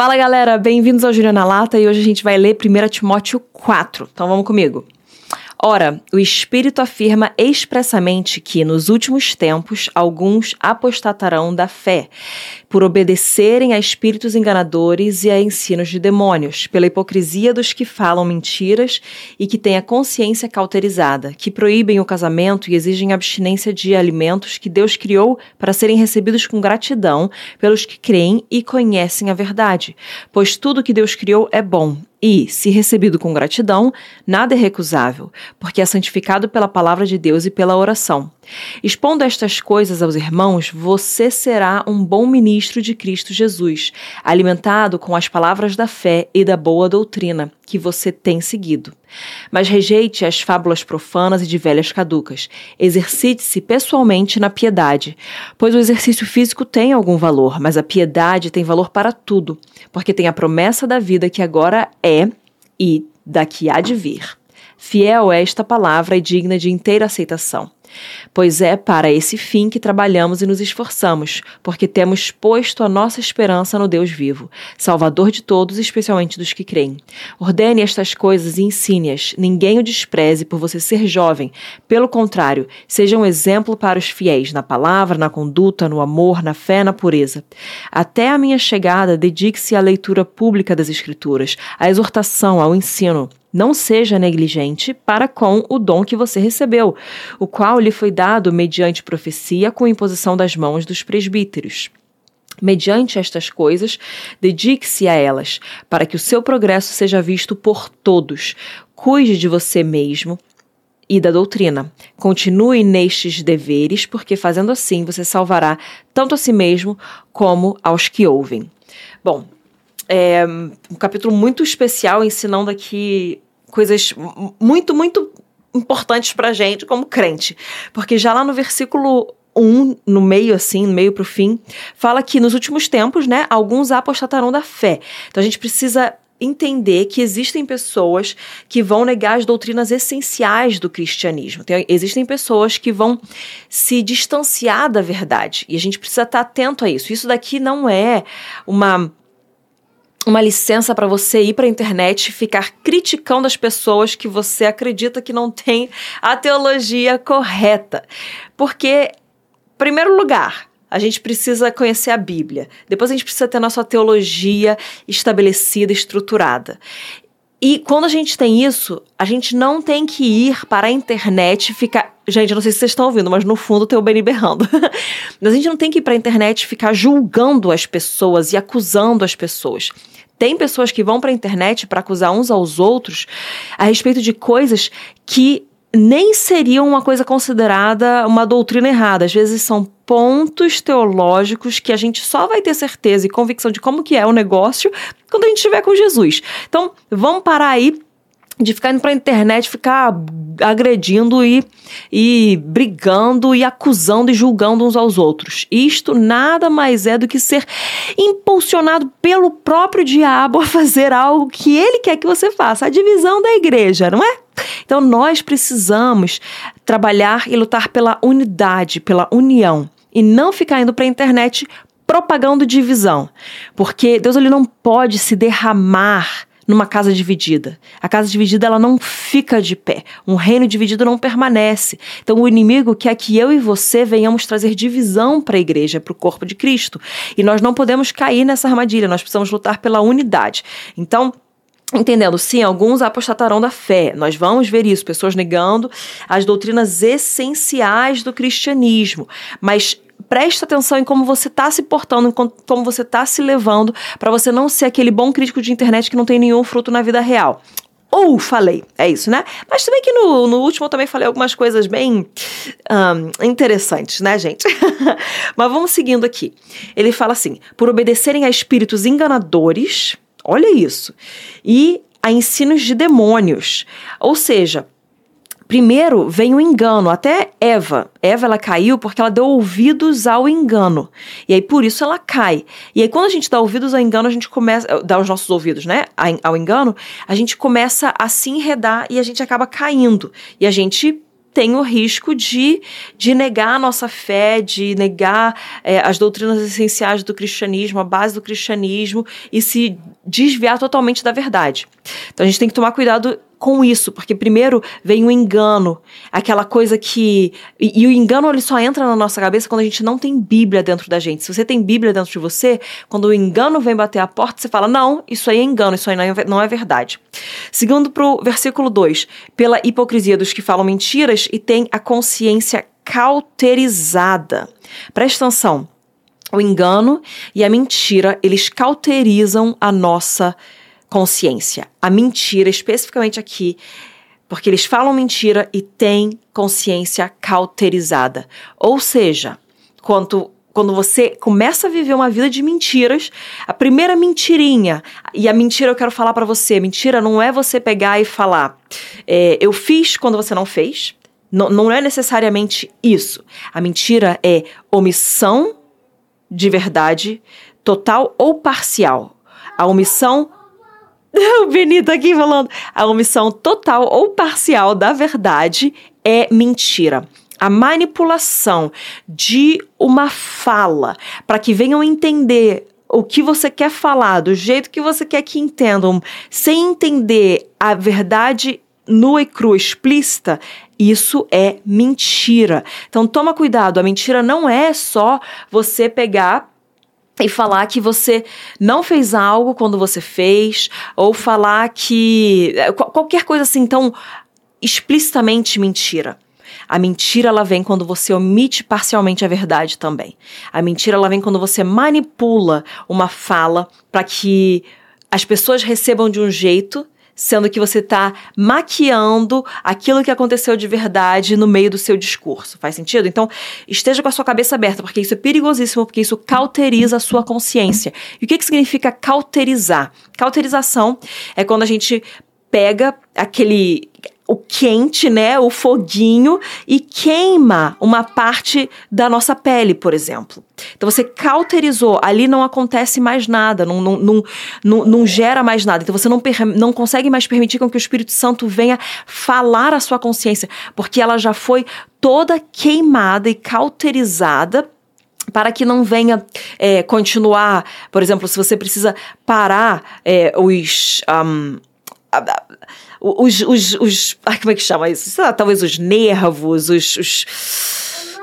Fala galera, bem-vindos ao Júnior na Lata e hoje a gente vai ler 1 Timóteo 4. Então vamos comigo. Ora, o Espírito afirma expressamente que, nos últimos tempos, alguns apostatarão da fé, por obedecerem a espíritos enganadores e a ensinos de demônios, pela hipocrisia dos que falam mentiras e que têm a consciência cauterizada, que proíbem o casamento e exigem abstinência de alimentos que Deus criou para serem recebidos com gratidão pelos que creem e conhecem a verdade. Pois tudo que Deus criou é bom e, se recebido com gratidão, nada é recusável, porque é santificado pela palavra de Deus e pela oração. Expondo estas coisas aos irmãos, você será um bom ministro de Cristo Jesus, alimentado com as palavras da fé e da boa doutrina que você tem seguido. Mas rejeite as fábulas profanas e de velhas caducas. Exercite-se pessoalmente na piedade, pois o exercício físico tem algum valor, mas a piedade tem valor para tudo, porque tem a promessa da vida que agora é e daqui há de vir. Fiel é esta palavra e digna de inteira aceitação. Pois é para esse fim que trabalhamos e nos esforçamos, porque temos posto a nossa esperança no Deus vivo, Salvador de todos, especialmente dos que creem. Ordene estas coisas e ensine-as. Ninguém o despreze por você ser jovem. Pelo contrário, seja um exemplo para os fiéis na palavra, na conduta, no amor, na fé, na pureza. Até a minha chegada, dedique-se à leitura pública das Escrituras, à exortação, ao ensino. Não seja negligente para com o dom que você recebeu, o qual lhe foi dado mediante profecia com imposição das mãos dos presbíteros. Mediante estas coisas, dedique-se a elas, para que o seu progresso seja visto por todos. Cuide de você mesmo e da doutrina. Continue nestes deveres, porque fazendo assim você salvará tanto a si mesmo como aos que ouvem. Bom, é um capítulo muito especial ensinando aqui coisas muito, muito importantes pra gente como crente. Porque já lá no versículo 1, no meio assim, no meio pro fim, fala que nos últimos tempos, né, alguns apostatarão da fé. Então a gente precisa entender que existem pessoas que vão negar as doutrinas essenciais do cristianismo. Tem, existem pessoas que vão se distanciar da verdade. E a gente precisa estar atento a isso. Isso daqui não é uma uma licença para você ir para a internet e ficar criticando as pessoas que você acredita que não tem a teologia correta. Porque, em primeiro lugar, a gente precisa conhecer a Bíblia. Depois a gente precisa ter a nossa teologia estabelecida, estruturada. E quando a gente tem isso, a gente não tem que ir para a internet ficar. Gente, eu não sei se vocês estão ouvindo, mas no fundo tem o Benny berrando. mas a gente não tem que ir para a internet ficar julgando as pessoas e acusando as pessoas. Tem pessoas que vão para a internet para acusar uns aos outros a respeito de coisas que nem seriam uma coisa considerada uma doutrina errada. Às vezes são pontos teológicos que a gente só vai ter certeza e convicção de como que é o negócio quando a gente estiver com Jesus. Então, vamos parar aí de ficar indo pra internet, ficar agredindo e, e brigando e acusando e julgando uns aos outros. Isto nada mais é do que ser impulsionado pelo próprio diabo a fazer algo que ele quer que você faça, a divisão da igreja, não é? Então nós precisamos trabalhar e lutar pela unidade, pela união e não ficar indo para a internet propagando divisão, porque Deus ele não pode se derramar numa casa dividida. A casa dividida ela não fica de pé. Um reino dividido não permanece. Então o inimigo quer que eu e você venhamos trazer divisão para a igreja, para o corpo de Cristo. E nós não podemos cair nessa armadilha. Nós precisamos lutar pela unidade. Então Entendendo, sim, alguns apostatarão da fé. Nós vamos ver isso, pessoas negando as doutrinas essenciais do cristianismo. Mas presta atenção em como você está se portando, em como você está se levando, para você não ser aquele bom crítico de internet que não tem nenhum fruto na vida real. Ou falei, é isso, né? Mas também que no, no último eu também falei algumas coisas bem um, interessantes, né, gente? Mas vamos seguindo aqui. Ele fala assim: por obedecerem a espíritos enganadores, olha isso, e a ensinos de demônios. Ou seja, Primeiro vem o engano, até Eva. Eva ela caiu porque ela deu ouvidos ao engano. E aí por isso ela cai. E aí quando a gente dá ouvidos ao engano, a gente começa, dá os nossos ouvidos, né, ao engano, a gente começa a se enredar e a gente acaba caindo. E a gente tem o risco de, de negar a nossa fé, de negar é, as doutrinas essenciais do cristianismo, a base do cristianismo e se desviar totalmente da verdade. Então a gente tem que tomar cuidado com isso, porque primeiro vem o engano, aquela coisa que. E, e, o engano ele só entra na nossa cabeça quando a gente não tem Bíblia dentro da gente. Se você tem Bíblia dentro de você, quando o engano vem bater a porta, você fala: não, isso aí é engano, isso aí não é, não é verdade. Segundo para o versículo 2: pela hipocrisia dos que falam mentiras e têm a consciência cauterizada. Presta atenção. O engano e a mentira, eles cauterizam a nossa consciência. A mentira, especificamente aqui, porque eles falam mentira e têm consciência cauterizada. Ou seja, quando quando você começa a viver uma vida de mentiras, a primeira mentirinha, e a mentira eu quero falar para você, mentira não é você pegar e falar, é, eu fiz quando você não fez, não, não é necessariamente isso. A mentira é omissão de verdade, total ou parcial. A omissão o Benito aqui falando. A omissão total ou parcial da verdade é mentira. A manipulação de uma fala para que venham entender o que você quer falar, do jeito que você quer que entendam, sem entender a verdade nua e crua, explícita, isso é mentira. Então toma cuidado, a mentira não é só você pegar e falar que você não fez algo quando você fez, ou falar que é, qualquer coisa assim tão explicitamente mentira. A mentira ela vem quando você omite parcialmente a verdade também. A mentira ela vem quando você manipula uma fala para que as pessoas recebam de um jeito sendo que você está maquiando aquilo que aconteceu de verdade no meio do seu discurso. Faz sentido? Então, esteja com a sua cabeça aberta, porque isso é perigosíssimo, porque isso cauteriza a sua consciência. E o que, que significa cauterizar? Cauterização é quando a gente pega aquele quente, né, o foguinho e queima uma parte da nossa pele, por exemplo. Então você cauterizou, ali não acontece mais nada, não, não, não, não, não gera mais nada. Então você não, não consegue mais permitir com que o Espírito Santo venha falar a sua consciência, porque ela já foi toda queimada e cauterizada para que não venha é, continuar, por exemplo, se você precisa parar é, os. Um, os, os, os ai, como é que chama isso? Sei lá, talvez os nervos, os, os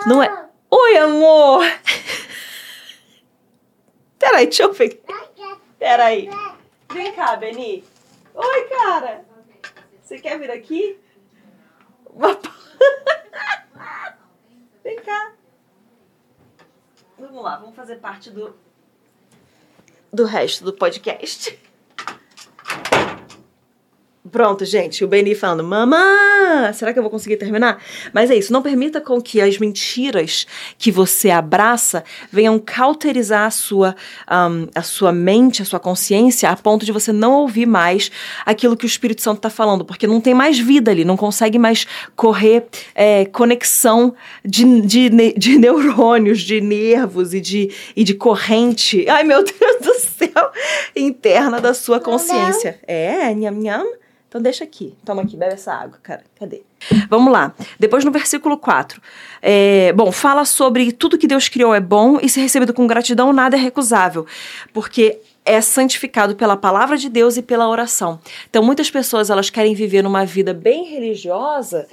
não é? Oi, amor. Peraí, deixa eu ver. Peraí. Vem cá, Beni. Oi, cara. Você quer vir aqui? Vem cá. Vamos lá, vamos fazer parte do do resto do podcast. Pronto, gente, o Beni falando, mamã, será que eu vou conseguir terminar? Mas é isso, não permita com que as mentiras que você abraça venham cauterizar a sua, um, a sua mente, a sua consciência, a ponto de você não ouvir mais aquilo que o Espírito Santo está falando, porque não tem mais vida ali, não consegue mais correr é, conexão de, de, de neurônios, de nervos e de, e de corrente, ai meu Deus do céu, interna da sua consciência. É, nham, nham. Então deixa aqui. Toma aqui, bebe essa água, cara. Cadê? Vamos lá. Depois no versículo 4. É, bom, fala sobre tudo que Deus criou é bom e se recebido com gratidão, nada é recusável. Porque é santificado pela palavra de Deus e pela oração. Então, muitas pessoas elas querem viver numa vida bem religiosa.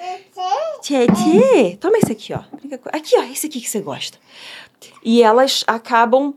Tchê, tchê. Toma esse aqui, ó. Aqui, ó, esse aqui que você gosta. E elas acabam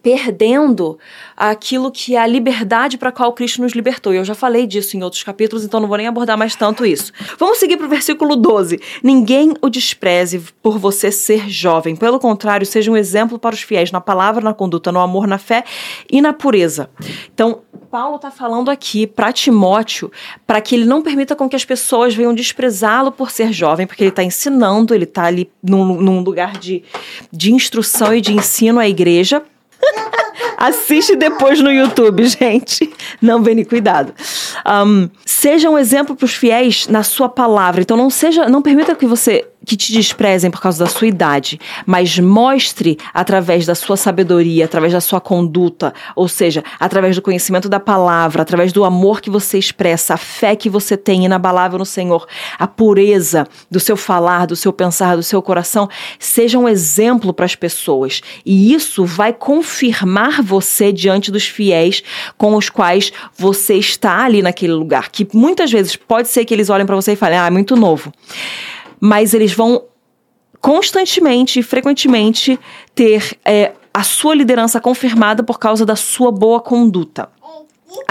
perdendo aquilo que é a liberdade para a qual Cristo nos libertou. E eu já falei disso em outros capítulos, então não vou nem abordar mais tanto isso. Vamos seguir para o versículo 12. Ninguém o despreze por você ser jovem. Pelo contrário, seja um exemplo para os fiéis na palavra, na conduta, no amor, na fé e na pureza. Então, Paulo está falando aqui para Timóteo para que ele não permita com que as pessoas venham desprezá-lo por ser jovem, porque ele está ensinando, ele está ali num, num lugar de, de instrução e de ensino à igreja Assiste depois no YouTube, gente. Não vem cuidado. Um, seja um exemplo para os fiéis na sua palavra. Então não seja, não permita que você que te desprezem por causa da sua idade, mas mostre através da sua sabedoria, através da sua conduta, ou seja, através do conhecimento da palavra, através do amor que você expressa, a fé que você tem inabalável no Senhor, a pureza do seu falar, do seu pensar, do seu coração, seja um exemplo para as pessoas. E isso vai confirmar você diante dos fiéis com os quais você está ali naquele lugar, que muitas vezes pode ser que eles olhem para você e falem: "Ah, é muito novo" mas eles vão constantemente e frequentemente ter é, a sua liderança confirmada por causa da sua boa conduta.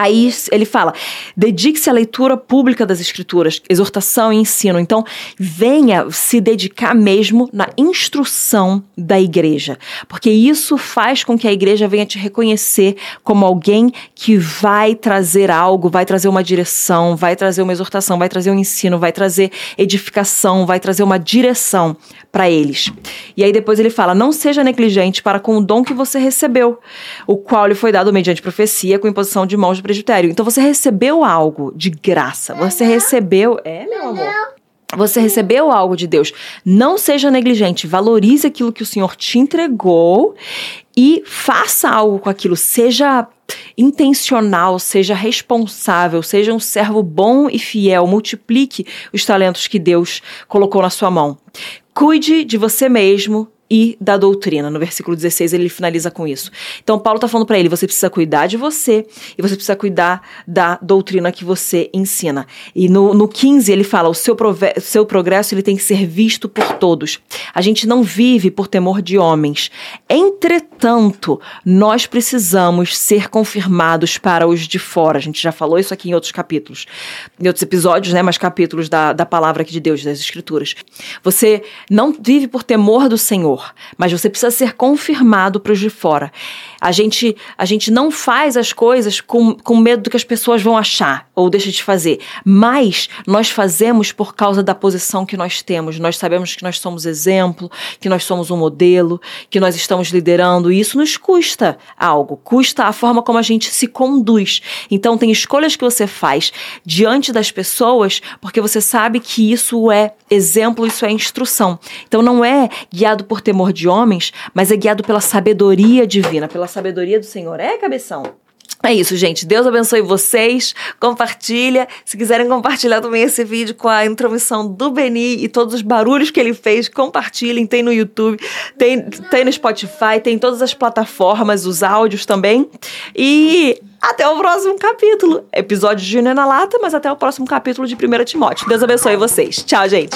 Aí ele fala: dedique-se à leitura pública das escrituras, exortação e ensino. Então, venha se dedicar mesmo na instrução da igreja, porque isso faz com que a igreja venha te reconhecer como alguém que vai trazer algo, vai trazer uma direção, vai trazer uma exortação, vai trazer um ensino, vai trazer edificação, vai trazer uma direção para eles. E aí depois ele fala: não seja negligente para com o dom que você recebeu, o qual lhe foi dado mediante profecia com imposição de mãos do presbitério. Então você recebeu algo de graça. Você recebeu. É, meu amor? Você recebeu algo de Deus. Não seja negligente. Valorize aquilo que o Senhor te entregou e faça algo com aquilo. Seja intencional, seja responsável, seja um servo bom e fiel. Multiplique os talentos que Deus colocou na sua mão. Cuide de você mesmo e da doutrina. No versículo 16 ele finaliza com isso. Então Paulo está falando para ele: você precisa cuidar de você e você precisa cuidar da doutrina que você ensina. E no, no 15 ele fala: o seu, seu progresso ele tem que ser visto por todos. A gente não vive por temor de homens. Entretanto, nós precisamos ser confirmados para os de fora. A gente já falou isso aqui em outros capítulos, em outros episódios, né? Mas capítulos da, da palavra aqui de Deus, das Escrituras. Você não vive por temor do Senhor mas você precisa ser confirmado para os de fora. A gente, a gente não faz as coisas com, com medo do que as pessoas vão achar ou deixam de fazer, mas nós fazemos por causa da posição que nós temos. Nós sabemos que nós somos exemplo, que nós somos um modelo, que nós estamos liderando, e isso nos custa algo, custa a forma como a gente se conduz. Então, tem escolhas que você faz diante das pessoas porque você sabe que isso é exemplo, isso é instrução. Então, não é guiado por temor de homens, mas é guiado pela sabedoria divina, pela sabedoria do Senhor. É, cabeção? É isso, gente. Deus abençoe vocês. Compartilha. Se quiserem compartilhar também esse vídeo com a intromissão do Beni e todos os barulhos que ele fez, compartilhem. Tem no YouTube, tem, tem no Spotify, tem em todas as plataformas, os áudios também. E até o próximo capítulo. Episódio de Júnior na Lata, mas até o próximo capítulo de 1 Timóteo. Deus abençoe vocês. Tchau, gente.